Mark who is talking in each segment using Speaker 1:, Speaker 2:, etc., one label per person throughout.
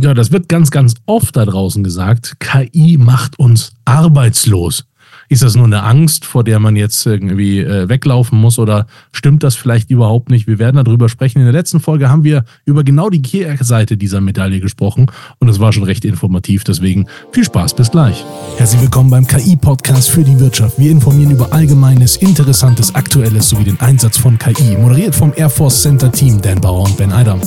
Speaker 1: Ja, das wird ganz, ganz oft da draußen gesagt. KI macht uns arbeitslos. Ist das nur eine Angst, vor der man jetzt irgendwie äh, weglaufen muss oder stimmt das vielleicht überhaupt nicht? Wir werden darüber sprechen. In der letzten Folge haben wir über genau die Kehrseite dieser Medaille gesprochen und es war schon recht informativ. Deswegen viel Spaß, bis gleich. Herzlich willkommen beim KI-Podcast für die Wirtschaft. Wir informieren über Allgemeines, Interessantes, Aktuelles sowie den Einsatz von KI. Moderiert vom Air Force Center Team Dan Bauer und Ben Eidam.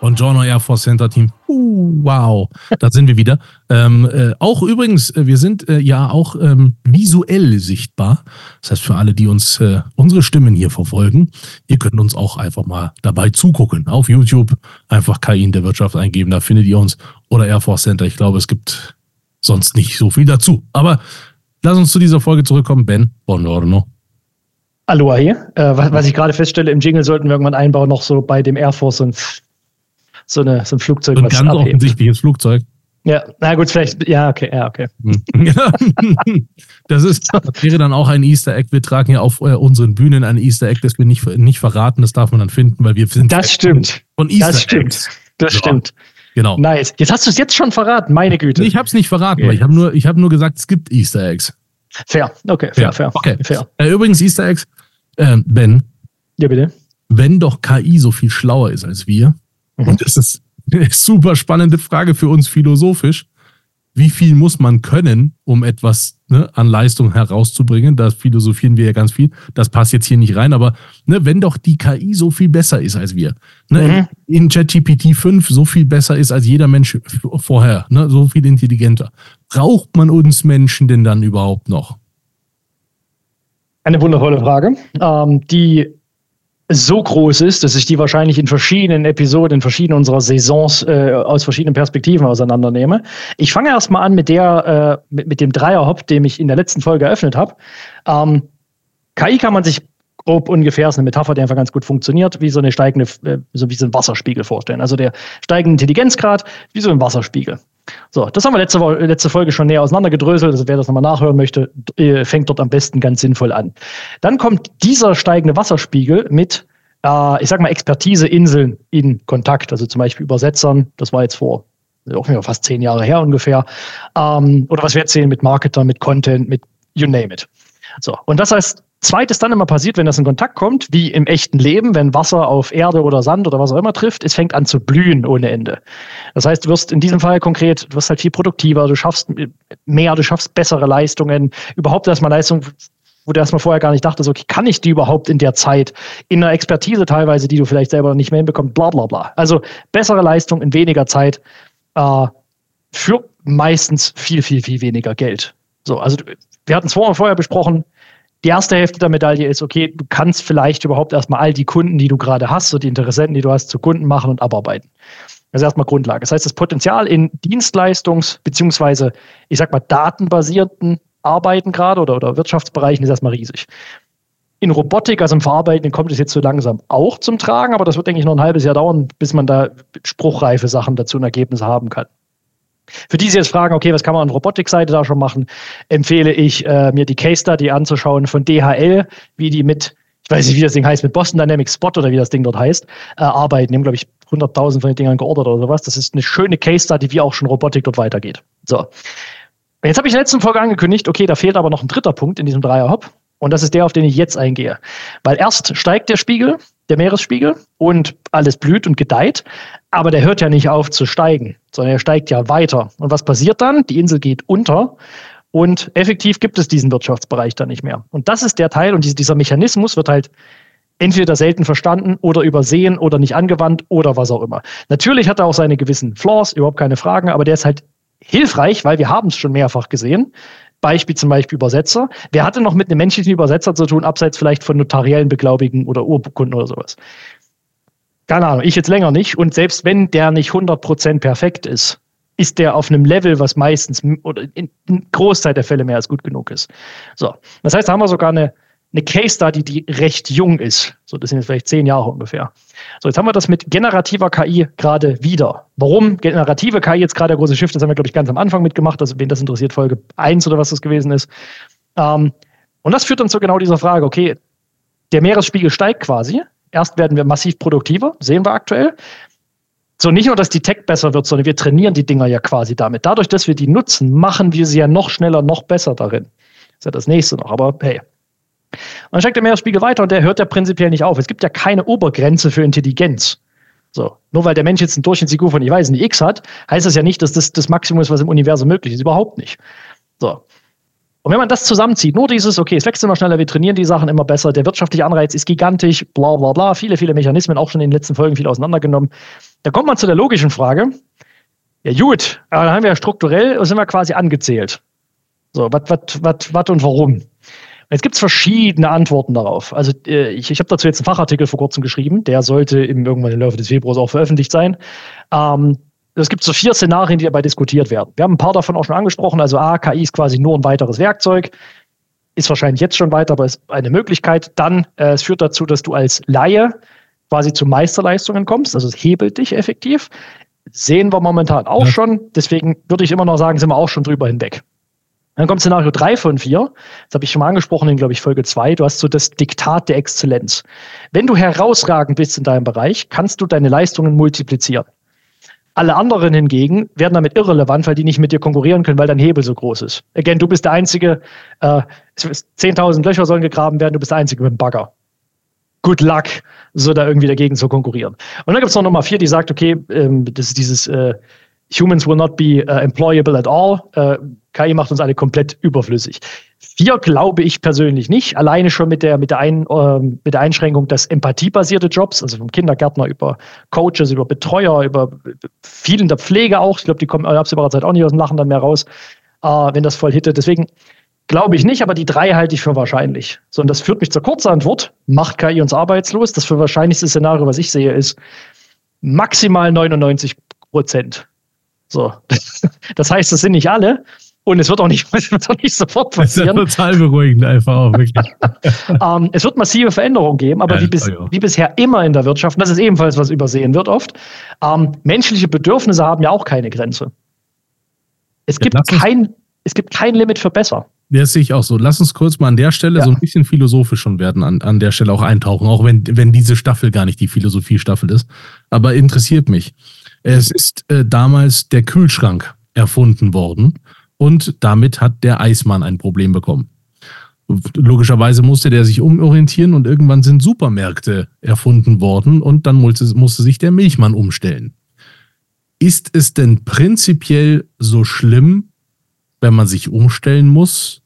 Speaker 1: Und Air Force Center Team. Uh, wow, da sind wir wieder. Ähm, äh, auch übrigens, äh, wir sind äh, ja auch ähm, visuell sichtbar. Das heißt, für alle, die uns äh, unsere Stimmen hier verfolgen, ihr könnt uns auch einfach mal dabei zugucken. Auf YouTube einfach KI in der Wirtschaft eingeben, da findet ihr uns. Oder Air Force Center. Ich glaube, es gibt sonst nicht so viel dazu. Aber lass uns zu dieser Folge zurückkommen. Ben, buongiorno.
Speaker 2: Aloha hier. Äh, was, was, ich gerade feststelle, im Jingle sollten wir irgendwann einbauen, noch so bei dem Air Force und so, eine, so ein Flugzeug.
Speaker 1: Ein ganz abhebt. offensichtliches Flugzeug.
Speaker 2: Ja, na gut, vielleicht, ja, okay, ja, okay.
Speaker 1: das ist, das wäre dann auch ein Easter Egg. Wir tragen ja auf äh, unseren Bühnen ein Easter Egg, das wir nicht, nicht verraten, das darf man dann finden, weil wir sind.
Speaker 2: Das stimmt. Von Easter das stimmt. Eggs. Das ja. stimmt.
Speaker 1: Genau.
Speaker 2: Nice. Jetzt hast du es jetzt schon verraten, meine Güte.
Speaker 1: Ich habe es nicht verraten, okay. weil ich habe nur, hab nur gesagt, es gibt Easter Eggs.
Speaker 2: Fair, okay, fair, fair.
Speaker 1: Okay. fair. Äh, übrigens, Easter Eggs, äh, Ben.
Speaker 2: Ja, bitte.
Speaker 1: Wenn doch KI so viel schlauer ist als wir, mhm. und das ist super spannende Frage für uns philosophisch. Wie viel muss man können, um etwas ne, an Leistung herauszubringen? Da philosophieren wir ja ganz viel. Das passt jetzt hier nicht rein, aber ne, wenn doch die KI so viel besser ist als wir, ne, mhm. in ChatGPT 5 so viel besser ist als jeder Mensch vorher, ne, so viel intelligenter, braucht man uns Menschen denn dann überhaupt noch?
Speaker 2: Eine wundervolle Frage, ähm, die so groß ist, dass ich die wahrscheinlich in verschiedenen Episoden, in verschiedenen unserer Saisons äh, aus verschiedenen Perspektiven auseinandernehme. Ich fange erstmal an mit der, äh, mit, mit dem Dreierhop, den ich in der letzten Folge eröffnet habe. Ähm, KI kann man sich grob ungefähr, ist eine Metapher, die einfach ganz gut funktioniert, wie so eine steigende, äh, so wie so ein Wasserspiegel vorstellen. Also der steigende Intelligenzgrad wie so ein Wasserspiegel. So, das haben wir letzte, letzte Folge schon näher auseinandergedröselt. Also wer das nochmal nachhören möchte, äh, fängt dort am besten ganz sinnvoll an. Dann kommt dieser steigende Wasserspiegel mit, äh, ich sag mal, Expertiseinseln in Kontakt. Also zum Beispiel Übersetzern. Das war jetzt vor auch fast zehn Jahre her ungefähr. Ähm, oder was wir jetzt sehen mit Marketer, mit Content, mit you name it. So, und das heißt, Zweites dann immer passiert, wenn das in Kontakt kommt, wie im echten Leben, wenn Wasser auf Erde oder Sand oder was auch immer trifft, es fängt an zu blühen ohne Ende. Das heißt, du wirst in diesem Fall konkret, du wirst halt viel produktiver, du schaffst mehr, du schaffst bessere Leistungen, überhaupt erstmal Leistungen, wo du erstmal vorher gar nicht dachtest, okay, kann ich die überhaupt in der Zeit, in einer Expertise teilweise, die du vielleicht selber nicht mehr hinbekommst, bla bla bla. Also bessere Leistung in weniger Zeit äh, für meistens viel, viel, viel weniger Geld. So, also wir hatten es vorher besprochen, die erste Hälfte der Medaille ist, okay, du kannst vielleicht überhaupt erstmal all die Kunden, die du gerade hast, so die Interessenten, die du hast, zu Kunden machen und abarbeiten. Das ist erstmal Grundlage. Das heißt, das Potenzial in Dienstleistungs- beziehungsweise, ich sag mal, datenbasierten Arbeiten gerade oder, oder Wirtschaftsbereichen ist erstmal riesig. In Robotik, also im Verarbeiten, kommt es jetzt so langsam auch zum Tragen, aber das wird, denke ich, noch ein halbes Jahr dauern, bis man da spruchreife Sachen dazu ein Ergebnis haben kann. Für die, die jetzt fragen, okay, was kann man an Robotikseite da schon machen, empfehle ich äh, mir die Case Study anzuschauen von DHL, wie die mit, ich weiß nicht, wie das Ding heißt, mit Boston Dynamics Spot oder wie das Ding dort heißt, äh, arbeiten. Die haben, glaube ich, 100.000 von den Dingern geordert oder sowas. Das ist eine schöne Case Study, wie auch schon Robotik dort weitergeht. So. Jetzt habe ich in der letzten Folge angekündigt, okay, da fehlt aber noch ein dritter Punkt in diesem Dreier-Hop. Und das ist der, auf den ich jetzt eingehe. Weil erst steigt der Spiegel, der Meeresspiegel, und alles blüht und gedeiht. Aber der hört ja nicht auf zu steigen, sondern er steigt ja weiter. Und was passiert dann? Die Insel geht unter und effektiv gibt es diesen Wirtschaftsbereich dann nicht mehr. Und das ist der Teil und dieser Mechanismus wird halt entweder selten verstanden oder übersehen oder nicht angewandt oder was auch immer. Natürlich hat er auch seine gewissen Flaws, überhaupt keine Fragen, aber der ist halt hilfreich, weil wir haben es schon mehrfach gesehen. Beispiel zum Beispiel Übersetzer. Wer hatte noch mit einem menschlichen Übersetzer zu tun, abseits vielleicht von notariellen Beglaubigen oder Urkunden oder sowas? Keine Ahnung, ich jetzt länger nicht. Und selbst wenn der nicht 100% perfekt ist, ist der auf einem Level, was meistens oder in, in Großteil der Fälle mehr als gut genug ist. So, das heißt, da haben wir sogar eine, eine Case Study, die recht jung ist. So, das sind jetzt vielleicht zehn Jahre ungefähr. So, jetzt haben wir das mit generativer KI gerade wieder. Warum generative KI jetzt gerade der große Shift? Das haben wir, glaube ich, ganz am Anfang mitgemacht. Also, wen das interessiert, Folge 1 oder was das gewesen ist. Ähm, und das führt dann zu genau dieser Frage, okay, der Meeresspiegel steigt quasi. Erst werden wir massiv produktiver, sehen wir aktuell. So, nicht nur, dass die Tech besser wird, sondern wir trainieren die Dinger ja quasi damit. Dadurch, dass wir die nutzen, machen wir sie ja noch schneller, noch besser darin. Das ist ja das nächste noch. Aber hey. Und dann steckt der Meeresspiegel weiter und der hört ja prinzipiell nicht auf. Es gibt ja keine Obergrenze für Intelligenz. So, nur weil der Mensch jetzt einen Durchschnitts-IQ von, ich weiß nicht, X hat, heißt das ja nicht, dass das das Maximum ist, was im Universum möglich ist. Überhaupt nicht. So. Und wenn man das zusammenzieht, nur dieses, okay, es wächst immer schneller, wir trainieren die Sachen immer besser, der wirtschaftliche Anreiz ist gigantisch, bla bla bla, viele, viele Mechanismen, auch schon in den letzten Folgen viel auseinandergenommen. Da kommt man zu der logischen Frage, ja gut, aber dann haben wir ja strukturell, sind wir quasi angezählt. So, was, was, was, was und warum? Jetzt gibt es verschiedene Antworten darauf. Also äh, ich, ich habe dazu jetzt einen Fachartikel vor kurzem geschrieben, der sollte im, irgendwann im Laufe des Februars auch veröffentlicht sein. Ähm, es gibt so vier Szenarien, die dabei diskutiert werden. Wir haben ein paar davon auch schon angesprochen. Also A, KI ist quasi nur ein weiteres Werkzeug. Ist wahrscheinlich jetzt schon weiter, aber ist eine Möglichkeit. Dann, äh, es führt dazu, dass du als Laie quasi zu Meisterleistungen kommst. Also es hebelt dich effektiv. Sehen wir momentan auch ja. schon. Deswegen würde ich immer noch sagen, sind wir auch schon drüber hinweg. Dann kommt Szenario 3 von 4. Das habe ich schon mal angesprochen in, glaube ich, Folge 2. Du hast so das Diktat der Exzellenz. Wenn du herausragend bist in deinem Bereich, kannst du deine Leistungen multiplizieren. Alle anderen hingegen werden damit irrelevant, weil die nicht mit dir konkurrieren können, weil dein Hebel so groß ist. Again, du bist der Einzige, äh, 10.000 Löcher sollen gegraben werden, du bist der Einzige mit dem Bagger. Good luck, so da irgendwie dagegen zu konkurrieren. Und dann gibt es noch Nummer vier, die sagt, okay, ähm, das ist dieses äh, Humans will not be uh, employable at all. Uh, KI macht uns alle komplett überflüssig. Vier glaube ich persönlich nicht. Alleine schon mit der, mit der, Ein, äh, mit der Einschränkung, dass empathiebasierte Jobs, also vom Kindergärtner über Coaches, über Betreuer, über vielen der Pflege auch, ich glaube, die kommen in absehbarer Zeit auch nicht aus dem Lachen dann mehr raus, äh, wenn das voll hittet. Deswegen glaube ich nicht, aber die drei halte ich für wahrscheinlich. So, und das führt mich zur Kurzantwort. Macht KI uns arbeitslos? Das für wahrscheinlichste Szenario, was ich sehe, ist maximal 99 Prozent. So. Das heißt, das sind nicht alle. Und es wird auch nicht, es wird auch nicht sofort passieren.
Speaker 1: Das ist ja total beruhigend, einfach auch, wirklich.
Speaker 2: ähm, es wird massive Veränderungen geben, aber ja, wie, bis, ja. wie, bisher immer in der Wirtschaft, und das ist ebenfalls was übersehen wird oft, ähm, menschliche Bedürfnisse haben ja auch keine Grenze. Es gibt, ja, kein, es gibt kein Limit für besser.
Speaker 1: Das sehe ich auch so. Lass uns kurz mal an der Stelle so ein bisschen philosophisch schon werden, an, an der Stelle auch eintauchen, auch wenn, wenn diese Staffel gar nicht die Philosophiestaffel ist. Aber interessiert mich. Es ist äh, damals der Kühlschrank erfunden worden und damit hat der Eismann ein Problem bekommen. Logischerweise musste der sich umorientieren und irgendwann sind Supermärkte erfunden worden und dann musste, musste sich der Milchmann umstellen. Ist es denn prinzipiell so schlimm, wenn man sich umstellen muss?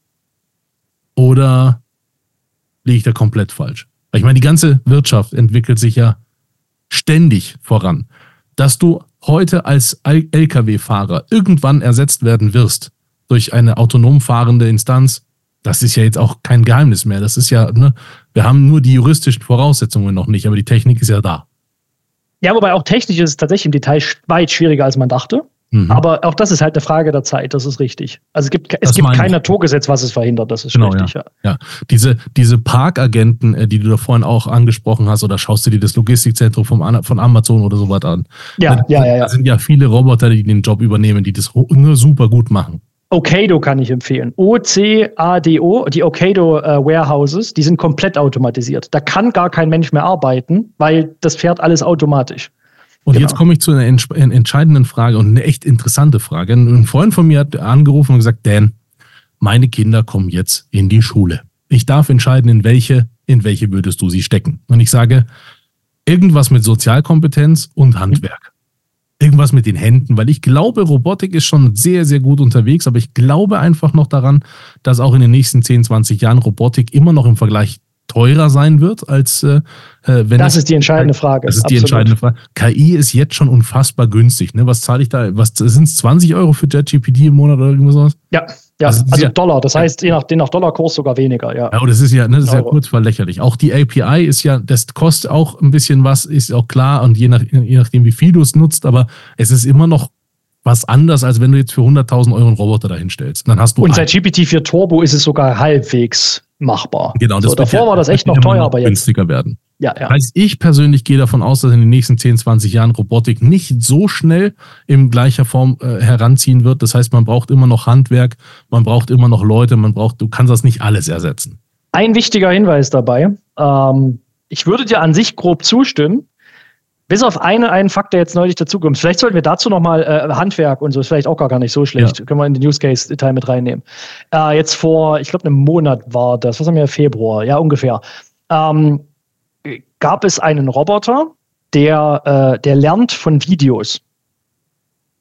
Speaker 1: Oder liege ich da komplett falsch? Ich meine, die ganze Wirtschaft entwickelt sich ja ständig voran dass du heute als Lkw-Fahrer irgendwann ersetzt werden wirst durch eine autonom fahrende Instanz, das ist ja jetzt auch kein Geheimnis mehr. Das ist ja, ne, wir haben nur die juristischen Voraussetzungen noch nicht, aber die Technik ist ja da.
Speaker 2: Ja, wobei auch technisch ist es tatsächlich im Detail weit schwieriger, als man dachte. Mhm. Aber auch das ist halt eine Frage der Zeit, das ist richtig. Also es gibt, es gibt kein Naturgesetz, was es verhindert, das ist genau, richtig.
Speaker 1: Ja. ja. ja. Diese, diese Parkagenten, äh, die du da vorhin auch angesprochen hast, oder schaust du dir das Logistikzentrum vom, von Amazon oder so was an?
Speaker 2: Ja,
Speaker 1: da,
Speaker 2: ja, ja, ja.
Speaker 1: Da sind ja viele Roboter, die den Job übernehmen, die das nur super gut machen.
Speaker 2: Okado kann ich empfehlen. O-C-A-D-O, die Okado äh, Warehouses, die sind komplett automatisiert. Da kann gar kein Mensch mehr arbeiten, weil das fährt alles automatisch.
Speaker 1: Und genau. jetzt komme ich zu einer entscheidenden Frage und eine echt interessante Frage. Ein Freund von mir hat angerufen und gesagt, Dan, meine Kinder kommen jetzt in die Schule. Ich darf entscheiden, in welche, in welche würdest du sie stecken. Und ich sage, irgendwas mit Sozialkompetenz und Handwerk. Irgendwas mit den Händen, weil ich glaube, Robotik ist schon sehr, sehr gut unterwegs, aber ich glaube einfach noch daran, dass auch in den nächsten 10, 20 Jahren Robotik immer noch im Vergleich teurer sein wird, als äh,
Speaker 2: äh wenn das ist die entscheidende Frage.
Speaker 1: Das ist die entscheidende Frage. KI ist jetzt schon unfassbar günstig. Ne? Was zahle ich da? Was sind es 20 Euro für JetGPT im Monat oder irgendwas?
Speaker 2: Ja, ja, also, also Dollar. Das heißt, je nach, je nach Dollarkurs sogar weniger. Ja,
Speaker 1: ja das ist ja, ne, das ist ja kurz mal lächerlich. Auch die API ist ja, das kostet auch ein bisschen was, ist auch klar und je, nach, je nachdem, wie viel du es nutzt, aber es ist immer noch was anders, als wenn du jetzt für 100.000 Euro einen Roboter dahinstellst. Dann hast du
Speaker 2: und seit GPT-4 Turbo ist es sogar halbwegs machbar.
Speaker 1: Genau, das
Speaker 2: so, davor ja, war das echt noch teuer, aber jetzt.
Speaker 1: Günstiger werden.
Speaker 2: Ja, ja.
Speaker 1: Heißt, ich persönlich gehe davon aus, dass in den nächsten 10, 20 Jahren Robotik nicht so schnell in gleicher Form äh, heranziehen wird. Das heißt, man braucht immer noch Handwerk, man braucht immer noch Leute, man braucht, du kannst das nicht alles ersetzen.
Speaker 2: Ein wichtiger Hinweis dabei. Ähm, ich würde dir an sich grob zustimmen. Bis auf eine, einen Fakt, der jetzt neulich dazukommt. Vielleicht sollten wir dazu nochmal äh, Handwerk und so, ist vielleicht auch gar, gar nicht so schlecht. Ja. Können wir in den Use Case-Teil mit reinnehmen. Äh, jetzt vor, ich glaube, einem Monat war das, was haben wir, Februar, ja, ungefähr. Ähm, gab es einen Roboter, der, äh, der lernt von Videos.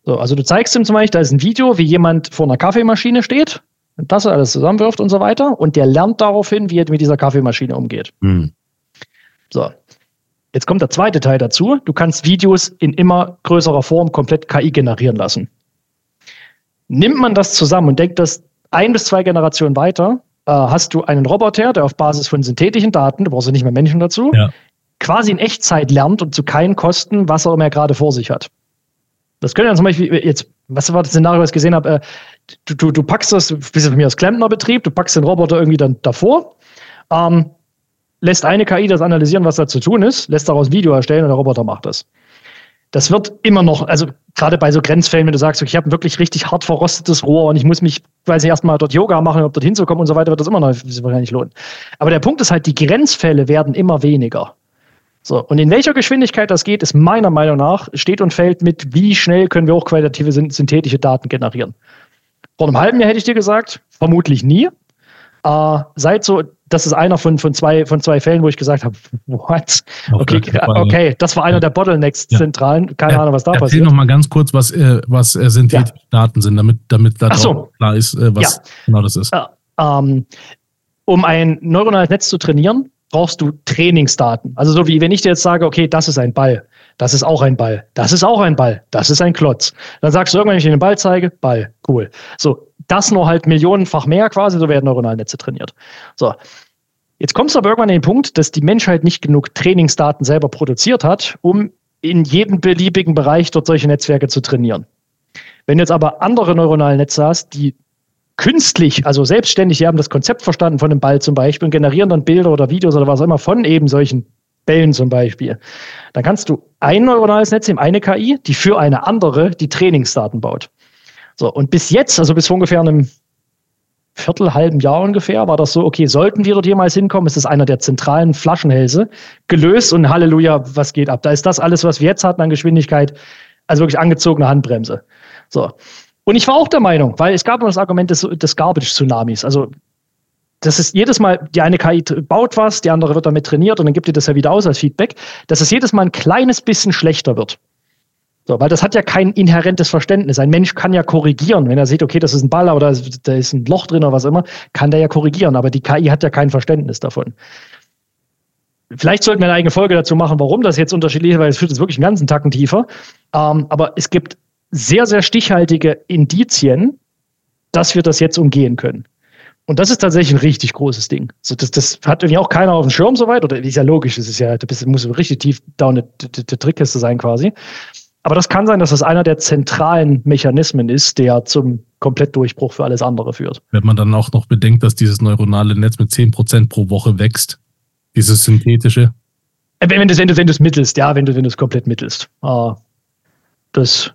Speaker 2: So, also du zeigst ihm zum Beispiel, da ist ein Video, wie jemand vor einer Kaffeemaschine steht, das alles zusammenwirft und so weiter, und der lernt daraufhin, wie er mit dieser Kaffeemaschine umgeht. Hm. So. Jetzt kommt der zweite Teil dazu. Du kannst Videos in immer größerer Form komplett KI generieren lassen. Nimmt man das zusammen und denkt das ein bis zwei Generationen weiter, äh, hast du einen Roboter, der auf Basis von synthetischen Daten, du brauchst ja nicht mehr Menschen dazu, ja. quasi in Echtzeit lernt und zu keinen Kosten, was er immer gerade vor sich hat. Das könnte ja zum Beispiel jetzt, was war das Szenario, was ich gesehen habe, äh, du, du, du packst das, du bist von mir aus Klempnerbetrieb, du packst den Roboter irgendwie dann davor, ähm, lässt eine KI das analysieren, was da zu tun ist, lässt daraus Video erstellen und der Roboter macht das. Das wird immer noch, also gerade bei so Grenzfällen, wenn du sagst, okay, ich habe wirklich richtig hart verrostetes Rohr und ich muss mich, weiß nicht, erstmal dort Yoga machen, um dort hinzukommen und so weiter, wird das immer noch wahrscheinlich lohnen. Aber der Punkt ist halt, die Grenzfälle werden immer weniger. So, und in welcher Geschwindigkeit das geht, ist meiner Meinung nach, steht und fällt mit, wie schnell können wir hochqualitative synthetische Daten generieren. Vor einem halben Jahr hätte ich dir gesagt, vermutlich nie. Äh, seit so das ist einer von, von, zwei, von zwei Fällen, wo ich gesagt habe, what? Okay, okay, das war einer der Bottlenecks ja. Keine ja, Ahnung, was da passiert.
Speaker 1: Erzähl noch mal ganz kurz, was, äh, was äh, synthetische ja. Daten sind, damit, damit da
Speaker 2: so.
Speaker 1: klar ist, äh, was genau das ist. Äh,
Speaker 2: ähm, um ein neuronales Netz zu trainieren, brauchst du Trainingsdaten. Also so wie wenn ich dir jetzt sage, okay, das ist ein Ball, das ist auch ein Ball, das ist auch ein Ball, das ist ein Klotz. Dann sagst du irgendwann, wenn ich dir den Ball zeige, Ball, cool. So, das nur halt millionenfach mehr quasi, so werden neuronale Netze trainiert. So. Jetzt kommst du aber irgendwann an den Punkt, dass die Menschheit nicht genug Trainingsdaten selber produziert hat, um in jedem beliebigen Bereich dort solche Netzwerke zu trainieren. Wenn du jetzt aber andere neuronale Netze hast, die künstlich, also selbstständig, die haben das Konzept verstanden von einem Ball zum Beispiel und generieren dann Bilder oder Videos oder was auch immer von eben solchen Bällen zum Beispiel, dann kannst du ein neuronales Netz nehmen, eine KI, die für eine andere die Trainingsdaten baut. So, und bis jetzt, also bis vor ungefähr einem Viertel, halben Jahr ungefähr, war das so, okay, sollten wir dort jemals hinkommen, ist das einer der zentralen Flaschenhälse gelöst und Halleluja, was geht ab? Da ist das alles, was wir jetzt hatten an Geschwindigkeit, also wirklich angezogene Handbremse. So. Und ich war auch der Meinung, weil es gab immer das Argument des, des Garbage-Tsunamis. Also, das ist jedes Mal, die eine KI baut was, die andere wird damit trainiert und dann gibt ihr das ja wieder aus als Feedback, dass es jedes Mal ein kleines bisschen schlechter wird. So, weil das hat ja kein inhärentes Verständnis. Ein Mensch kann ja korrigieren. Wenn er sieht, okay, das ist ein Ball oder da ist ein Loch drin oder was immer, kann der ja korrigieren. Aber die KI hat ja kein Verständnis davon. Vielleicht sollten wir eine eigene Folge dazu machen, warum das jetzt unterschiedlich ist, weil es führt jetzt wirklich einen ganzen Tacken tiefer. Ähm, aber es gibt sehr, sehr stichhaltige Indizien, dass wir das jetzt umgehen können. Und das ist tatsächlich ein richtig großes Ding. So, das, das hat irgendwie auch keiner auf dem Schirm soweit, oder ist ja logisch, das ist ja, das muss richtig tief down der Trickkiste sein quasi. Aber das kann sein, dass das einer der zentralen Mechanismen ist, der zum Komplettdurchbruch für alles andere führt.
Speaker 1: Wenn man dann auch noch bedenkt, dass dieses neuronale Netz mit 10% pro Woche wächst, dieses synthetische.
Speaker 2: Äh, wenn, wenn du es wenn wenn mittelst, ja, wenn du es komplett mittelst. Ah, das,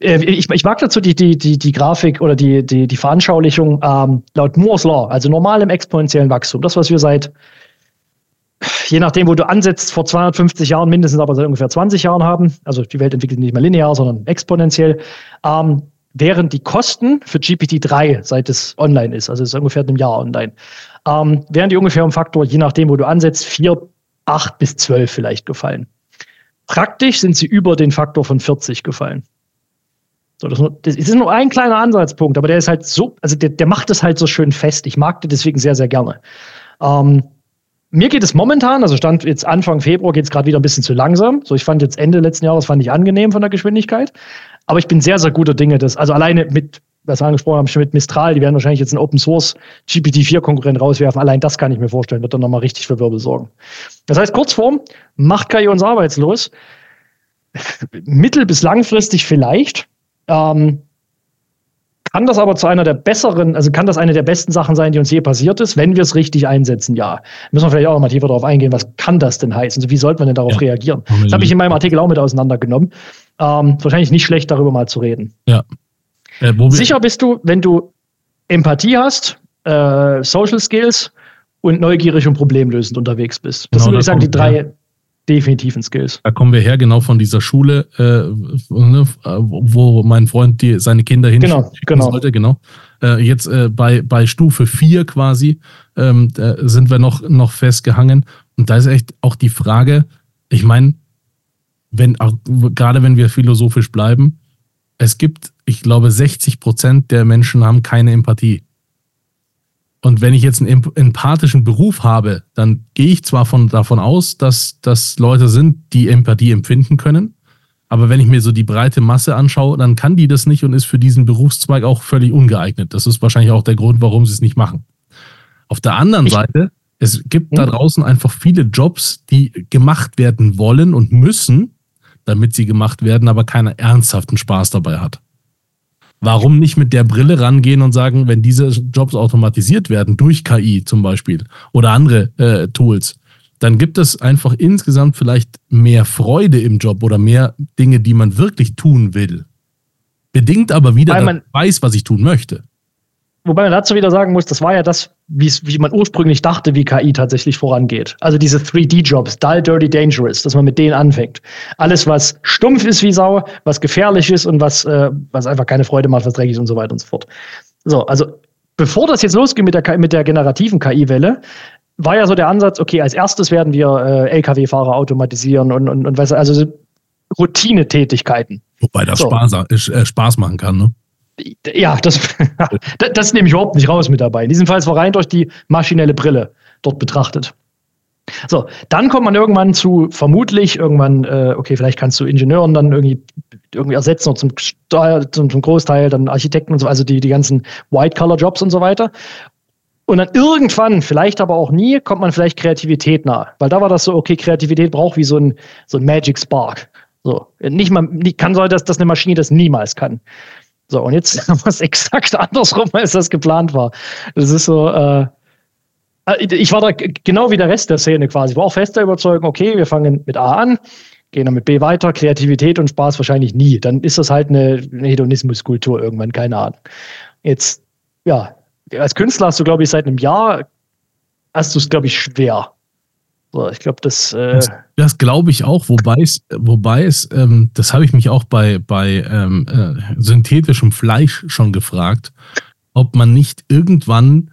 Speaker 2: ich, ich, mag dazu die, die, die, die Grafik oder die, die, die Veranschaulichung ähm, laut Moore's Law, also normalem exponentiellen Wachstum. Das, was wir seit je nachdem, wo du ansetzt, vor 250 Jahren mindestens, aber seit ungefähr 20 Jahren haben. Also die Welt entwickelt nicht mehr linear, sondern exponentiell. Ähm, während die Kosten für GPT-3, seit es online ist, also es ist ungefähr einem Jahr online, ähm, wären die ungefähr um Faktor, je nachdem, wo du ansetzt, 4, 8 bis 12 vielleicht gefallen. Praktisch sind sie über den Faktor von 40 gefallen. So, das, das, ist nur ein kleiner Ansatzpunkt, aber der ist halt so, also der, der macht es halt so schön fest. Ich mag den deswegen sehr, sehr gerne. Ähm, mir geht es momentan, also stand jetzt Anfang Februar, geht es gerade wieder ein bisschen zu langsam. So, ich fand jetzt Ende letzten Jahres fand ich angenehm von der Geschwindigkeit. Aber ich bin sehr, sehr guter Dinge, dass, also alleine mit, was wir angesprochen haben, schon mit Mistral, die werden wahrscheinlich jetzt einen Open Source GPT-4-Konkurrent rauswerfen. Allein das kann ich mir vorstellen, wird dann nochmal richtig für Wirbel sorgen. Das heißt, Kurzform, macht KI uns arbeitslos. Mittel- bis langfristig vielleicht. Ähm, kann das aber zu einer der besseren, also kann das eine der besten Sachen sein, die uns je passiert ist, wenn wir es richtig einsetzen? Ja. Müssen wir vielleicht auch mal tiefer darauf eingehen, was kann das denn heißen? Also wie sollte man denn darauf ja. reagieren? Das habe ich in meinem Artikel auch mit auseinandergenommen. Ähm, wahrscheinlich nicht schlecht, darüber mal zu reden.
Speaker 1: Ja.
Speaker 2: Äh, Sicher bist du, wenn du Empathie hast, äh, Social Skills und neugierig und problemlösend unterwegs bist. Das genau, sind, würde ich sagen, die drei, definitiven Skills.
Speaker 1: Da kommen wir her, genau von dieser Schule, äh, ne, wo mein Freund die, seine Kinder hin
Speaker 2: genau, genau.
Speaker 1: sollte, genau. Äh, jetzt äh, bei, bei Stufe 4 quasi ähm, sind wir noch, noch festgehangen. Und da ist echt auch die Frage, ich meine, wenn, gerade wenn wir philosophisch bleiben, es gibt, ich glaube, 60 Prozent der Menschen haben keine Empathie. Und wenn ich jetzt einen empathischen Beruf habe, dann gehe ich zwar von, davon aus, dass das Leute sind, die Empathie empfinden können, aber wenn ich mir so die breite Masse anschaue, dann kann die das nicht und ist für diesen Berufszweig auch völlig ungeeignet. Das ist wahrscheinlich auch der Grund, warum sie es nicht machen. Auf der anderen ich, Seite, es gibt da hm? draußen einfach viele Jobs, die gemacht werden wollen und müssen, damit sie gemacht werden, aber keiner ernsthaften Spaß dabei hat. Warum nicht mit der Brille rangehen und sagen, wenn diese Jobs automatisiert werden, durch KI zum Beispiel oder andere äh, Tools, dann gibt es einfach insgesamt vielleicht mehr Freude im Job oder mehr Dinge, die man wirklich tun will. Bedingt aber wieder,
Speaker 2: Weil man
Speaker 1: weiß, was ich tun möchte.
Speaker 2: Wobei man dazu wieder sagen muss, das war ja das, wie man ursprünglich dachte, wie KI tatsächlich vorangeht. Also diese 3D-Jobs, dull, dirty, dangerous, dass man mit denen anfängt. Alles, was stumpf ist wie Sau, was gefährlich ist und was, äh, was einfach keine Freude macht, was dreckig ist und so weiter und so fort. So, also bevor das jetzt losgeht mit der, mit der generativen KI-Welle, war ja so der Ansatz, okay, als erstes werden wir äh, Lkw-Fahrer automatisieren und, und, und was, also Routinetätigkeiten.
Speaker 1: Wobei das so. Spaß, äh, Spaß machen kann, ne?
Speaker 2: Ja, das, das nehme ich überhaupt nicht raus mit dabei. In diesem Fall ist rein durch die maschinelle Brille dort betrachtet. So, dann kommt man irgendwann zu, vermutlich irgendwann, äh, okay, vielleicht kannst du Ingenieuren dann irgendwie, irgendwie ersetzen und zum, zum, zum Großteil dann Architekten und so, also die, die ganzen White-Color-Jobs und so weiter. Und dann irgendwann, vielleicht aber auch nie, kommt man vielleicht Kreativität nahe. Weil da war das so, okay, Kreativität braucht wie so ein, so ein Magic Spark. So, nicht mal, kann so, dass das eine Maschine das niemals kann. So, und jetzt haben wir es exakt andersrum, als das geplant war. Das ist so, äh, äh, ich war da genau wie der Rest der Szene quasi. Ich war auch fest der Überzeugung, okay, wir fangen mit A an, gehen dann mit B weiter, Kreativität und Spaß wahrscheinlich nie. Dann ist das halt eine, eine Hedonismuskultur irgendwann, keine Ahnung. Jetzt, ja, als Künstler hast du, glaube ich, seit einem Jahr hast du es, glaube ich, schwer. So, ich glaube, das. Äh
Speaker 1: das, das glaube ich auch, wobei es, wobei es, ähm, das habe ich mich auch bei, bei ähm, äh, synthetischem Fleisch schon gefragt, ob man nicht irgendwann,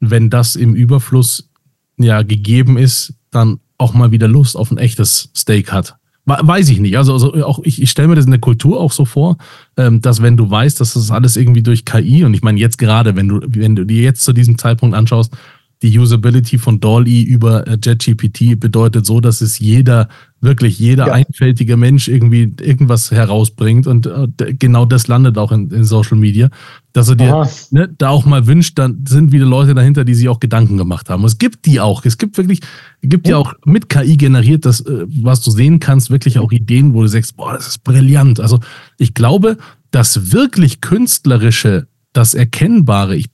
Speaker 1: wenn das im Überfluss ja gegeben ist, dann auch mal wieder Lust auf ein echtes Steak hat. Weiß ich nicht. Also, also auch ich, ich stelle mir das in der Kultur auch so vor, ähm, dass wenn du weißt, dass das alles irgendwie durch KI und ich meine jetzt gerade, wenn du, wenn du dir jetzt zu diesem Zeitpunkt anschaust, die Usability von DALL-E über äh, JetGPT bedeutet so, dass es jeder, wirklich jeder ja. einfältige Mensch irgendwie irgendwas herausbringt und äh, genau das landet auch in, in Social Media. Dass du dir ne, da auch mal wünscht, dann sind wieder Leute dahinter, die sich auch Gedanken gemacht haben. es gibt die auch. Es gibt wirklich, gibt ja auch mit KI generiert, das, äh, was du sehen kannst, wirklich auch Ideen, wo du sagst, boah, das ist brillant. Also ich glaube, das wirklich künstlerische, das Erkennbare, ich,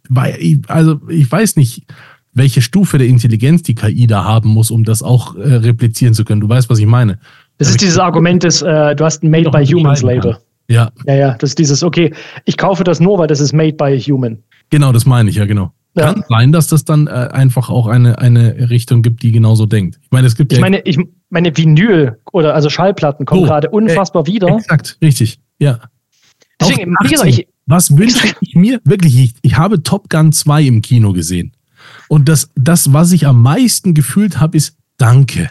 Speaker 1: also ich weiß nicht, welche Stufe der Intelligenz die KI da haben muss, um das auch äh, replizieren zu können. Du weißt, was ich meine.
Speaker 2: Das ist dieses Argument des, äh, du hast ein Made by Humans Label.
Speaker 1: Ja.
Speaker 2: Ja, ja, das ist dieses, okay, ich kaufe das nur, weil das ist Made by Human.
Speaker 1: Genau, das meine ich, ja, genau. Ja. Kann sein, dass das dann äh, einfach auch eine, eine Richtung gibt, die genauso denkt.
Speaker 2: Ich meine, es gibt ich ja. Meine, ich meine, Vinyl oder also Schallplatten kommen oh, gerade unfassbar äh, wieder.
Speaker 1: Exakt, richtig, ja.
Speaker 2: Deswegen, wie gesagt, ich,
Speaker 1: was wünsche ich mir? Wirklich, ich, ich habe Top Gun 2 im Kino gesehen. Und das, das was ich am meisten gefühlt habe, ist Danke,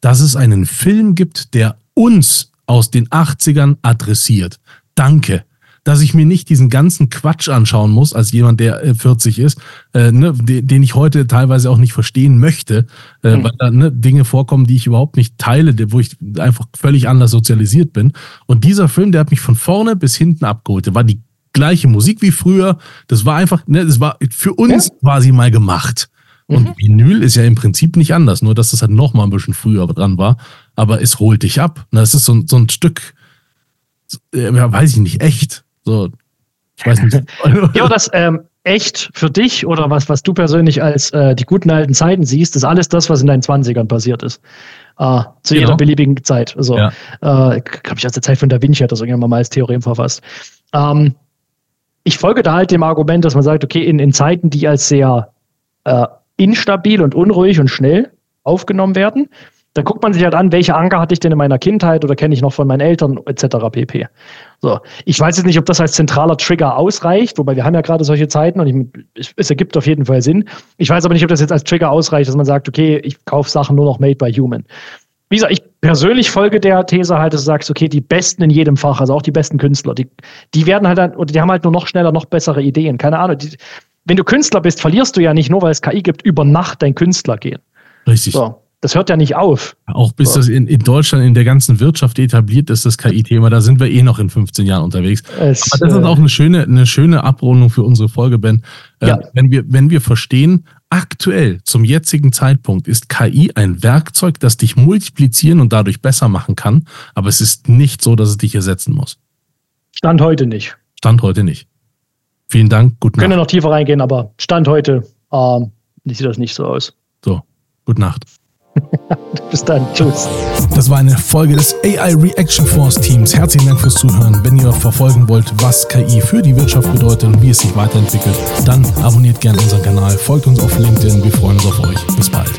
Speaker 1: dass es einen Film gibt, der uns aus den 80ern adressiert. Danke dass ich mir nicht diesen ganzen Quatsch anschauen muss, als jemand, der 40 äh, ist, äh, ne, den, den, ich heute teilweise auch nicht verstehen möchte, äh, mhm. weil da ne, Dinge vorkommen, die ich überhaupt nicht teile, wo ich einfach völlig anders sozialisiert bin. Und dieser Film, der hat mich von vorne bis hinten abgeholt. Der war die gleiche Musik wie früher. Das war einfach, ne, das war für uns ja. sie mal gemacht. Und mhm. Vinyl ist ja im Prinzip nicht anders, nur dass das halt noch mal ein bisschen früher dran war. Aber es holt dich ab. Das ist so, so ein Stück, ja, weiß ich nicht, echt. So,
Speaker 2: ich weiß nicht. ja, das ähm, echt für dich oder was, was du persönlich als äh, die guten alten Zeiten siehst, ist alles das, was in deinen 20ern passiert ist. Äh, zu genau. jeder beliebigen Zeit. Also, ja. äh, glaube ich, aus der Zeit von Da Vinci hat das irgendwann mal als Theorem verfasst. Ähm, ich folge da halt dem Argument, dass man sagt, okay, in, in Zeiten, die als sehr äh, instabil und unruhig und schnell aufgenommen werden, dann guckt man sich halt an, welche Anker hatte ich denn in meiner Kindheit oder kenne ich noch von meinen Eltern etc. pp. So, ich weiß jetzt nicht, ob das als zentraler Trigger ausreicht, wobei wir haben ja gerade solche Zeiten und ich, es ergibt auf jeden Fall Sinn. Ich weiß aber nicht, ob das jetzt als Trigger ausreicht, dass man sagt, okay, ich kaufe Sachen nur noch made by human. Wie gesagt, ich persönlich folge der These halt, dass du sagst, okay, die Besten in jedem Fach, also auch die besten Künstler, die, die werden halt dann, oder die haben halt nur noch schneller, noch bessere Ideen. Keine Ahnung. Die, wenn du Künstler bist, verlierst du ja nicht nur, weil es KI gibt, über Nacht dein Künstler gehen.
Speaker 1: Richtig. So.
Speaker 2: Das hört ja nicht auf.
Speaker 1: Auch bis so. das in, in, Deutschland in der ganzen Wirtschaft etabliert ist, das KI-Thema, da sind wir eh noch in 15 Jahren unterwegs. Es, Aber das ist äh, auch eine schöne, eine schöne Abrundung für unsere Folge, Ben. Äh, ja. wenn, wir, wenn wir verstehen, aktuell zum jetzigen Zeitpunkt ist KI ein Werkzeug, das dich multiplizieren und dadurch besser machen kann. Aber es ist nicht so, dass es dich ersetzen muss.
Speaker 2: Stand heute nicht.
Speaker 1: Stand heute nicht. Vielen Dank.
Speaker 2: Guten Nacht. Können noch tiefer reingehen, aber Stand heute ähm, sieht das nicht so aus.
Speaker 1: So, gute Nacht.
Speaker 2: Bis dann. Tschüss.
Speaker 1: Das war eine Folge des AI Reaction Force Teams. Herzlichen Dank fürs Zuhören. Wenn ihr verfolgen wollt, was KI für die Wirtschaft bedeutet und wie es sich weiterentwickelt, dann abonniert gerne unseren Kanal, folgt uns auf LinkedIn. Wir freuen uns auf euch. Bis bald.